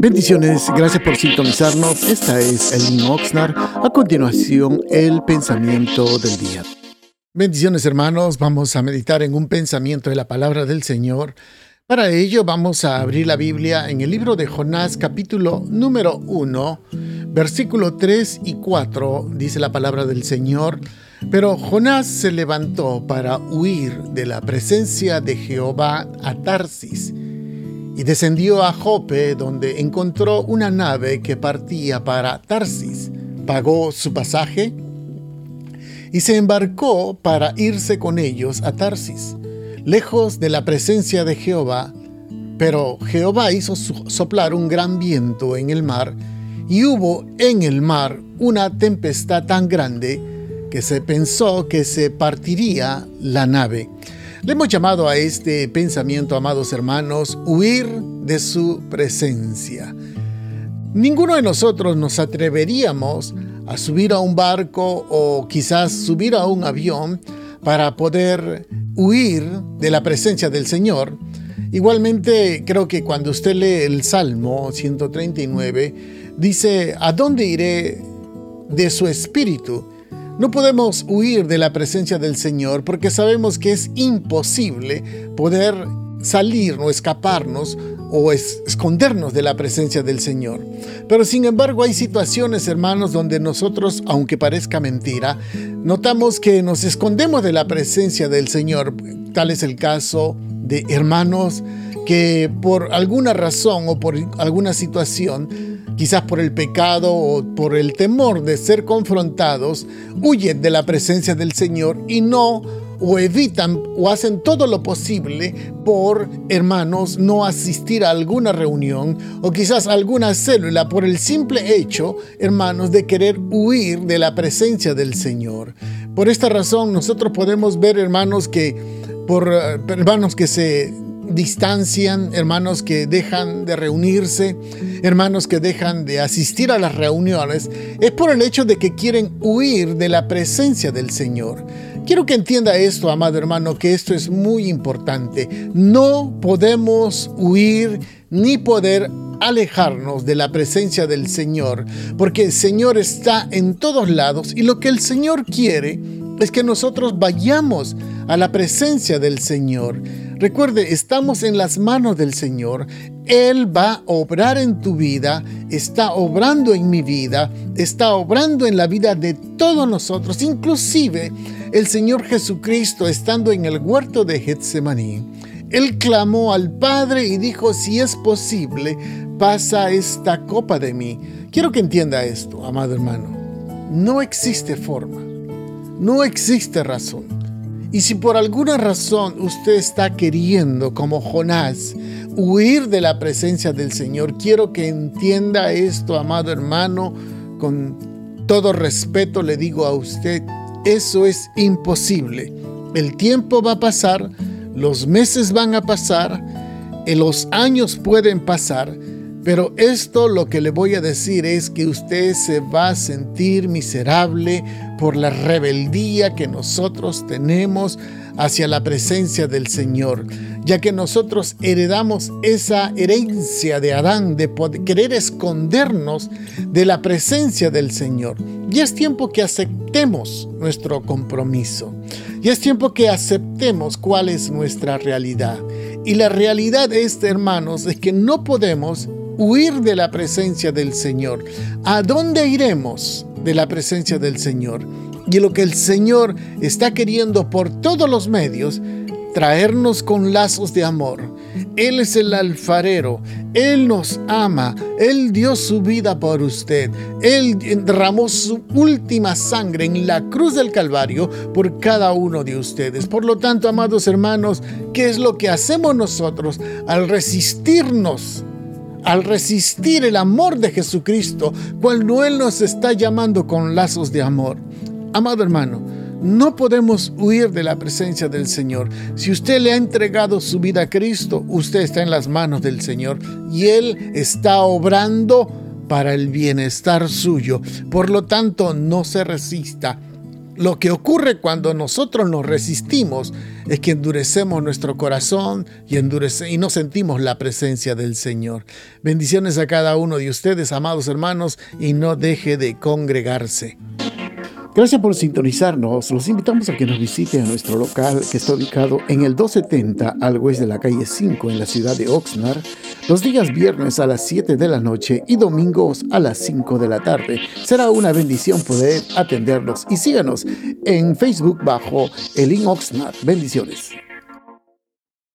Bendiciones, gracias por sintonizarnos. Esta es Elin Oxnard. A continuación, el pensamiento del día. Bendiciones hermanos, vamos a meditar en un pensamiento de la palabra del Señor. Para ello vamos a abrir la Biblia en el libro de Jonás capítulo número 1, versículo 3 y 4, dice la palabra del Señor. Pero Jonás se levantó para huir de la presencia de Jehová a Tarsis y descendió a Jope, donde encontró una nave que partía para Tarsis. Pagó su pasaje y se embarcó para irse con ellos a Tarsis, lejos de la presencia de Jehová. Pero Jehová hizo soplar un gran viento en el mar, y hubo en el mar una tempestad tan grande que se pensó que se partiría la nave. Le hemos llamado a este pensamiento, amados hermanos, huir de su presencia. Ninguno de nosotros nos atreveríamos a subir a un barco o quizás subir a un avión para poder huir de la presencia del Señor. Igualmente, creo que cuando usted lee el Salmo 139, dice, ¿a dónde iré de su espíritu? No podemos huir de la presencia del Señor porque sabemos que es imposible poder salir o escaparnos o escondernos de la presencia del Señor. Pero sin embargo hay situaciones, hermanos, donde nosotros, aunque parezca mentira, notamos que nos escondemos de la presencia del Señor. Tal es el caso de hermanos que por alguna razón o por alguna situación quizás por el pecado o por el temor de ser confrontados, huyen de la presencia del Señor y no o evitan o hacen todo lo posible por, hermanos, no asistir a alguna reunión o quizás alguna célula por el simple hecho, hermanos, de querer huir de la presencia del Señor. Por esta razón nosotros podemos ver, hermanos, que por eh, hermanos que se distancian, hermanos que dejan de reunirse, hermanos que dejan de asistir a las reuniones, es por el hecho de que quieren huir de la presencia del Señor. Quiero que entienda esto, amado hermano, que esto es muy importante. No podemos huir ni poder alejarnos de la presencia del Señor, porque el Señor está en todos lados y lo que el Señor quiere es que nosotros vayamos a la presencia del Señor. Recuerde, estamos en las manos del Señor. Él va a obrar en tu vida, está obrando en mi vida, está obrando en la vida de todos nosotros, inclusive el Señor Jesucristo estando en el huerto de Getsemaní. Él clamó al Padre y dijo, si es posible, pasa esta copa de mí. Quiero que entienda esto, amado hermano. No existe forma, no existe razón y si por alguna razón usted está queriendo, como Jonás, huir de la presencia del Señor, quiero que entienda esto, amado hermano, con todo respeto le digo a usted, eso es imposible. El tiempo va a pasar, los meses van a pasar, los años pueden pasar, pero esto lo que le voy a decir es que usted se va a sentir miserable por la rebeldía que nosotros tenemos hacia la presencia del Señor, ya que nosotros heredamos esa herencia de Adán de querer escondernos de la presencia del Señor. Y es tiempo que aceptemos nuestro compromiso. Y es tiempo que aceptemos cuál es nuestra realidad. Y la realidad es, hermanos, es que no podemos huir de la presencia del Señor. ¿A dónde iremos de la presencia del Señor? Y lo que el Señor está queriendo por todos los medios, traernos con lazos de amor. Él es el alfarero, Él nos ama, Él dio su vida por usted, Él derramó su última sangre en la cruz del Calvario por cada uno de ustedes. Por lo tanto, amados hermanos, ¿qué es lo que hacemos nosotros al resistirnos al resistir el amor de Jesucristo cuando Él nos está llamando con lazos de amor. Amado hermano, no podemos huir de la presencia del Señor. Si usted le ha entregado su vida a Cristo, usted está en las manos del Señor y Él está obrando para el bienestar suyo. Por lo tanto, no se resista. Lo que ocurre cuando nosotros nos resistimos es que endurecemos nuestro corazón y, endurece, y no sentimos la presencia del Señor. Bendiciones a cada uno de ustedes, amados hermanos, y no deje de congregarse. Gracias por sintonizarnos. Los invitamos a que nos visiten a nuestro local que está ubicado en el 270 al oeste de la calle 5 en la ciudad de Oxnard, los días viernes a las 7 de la noche y domingos a las 5 de la tarde. Será una bendición poder atenderlos y síganos en Facebook bajo Elin Oxnard. Bendiciones.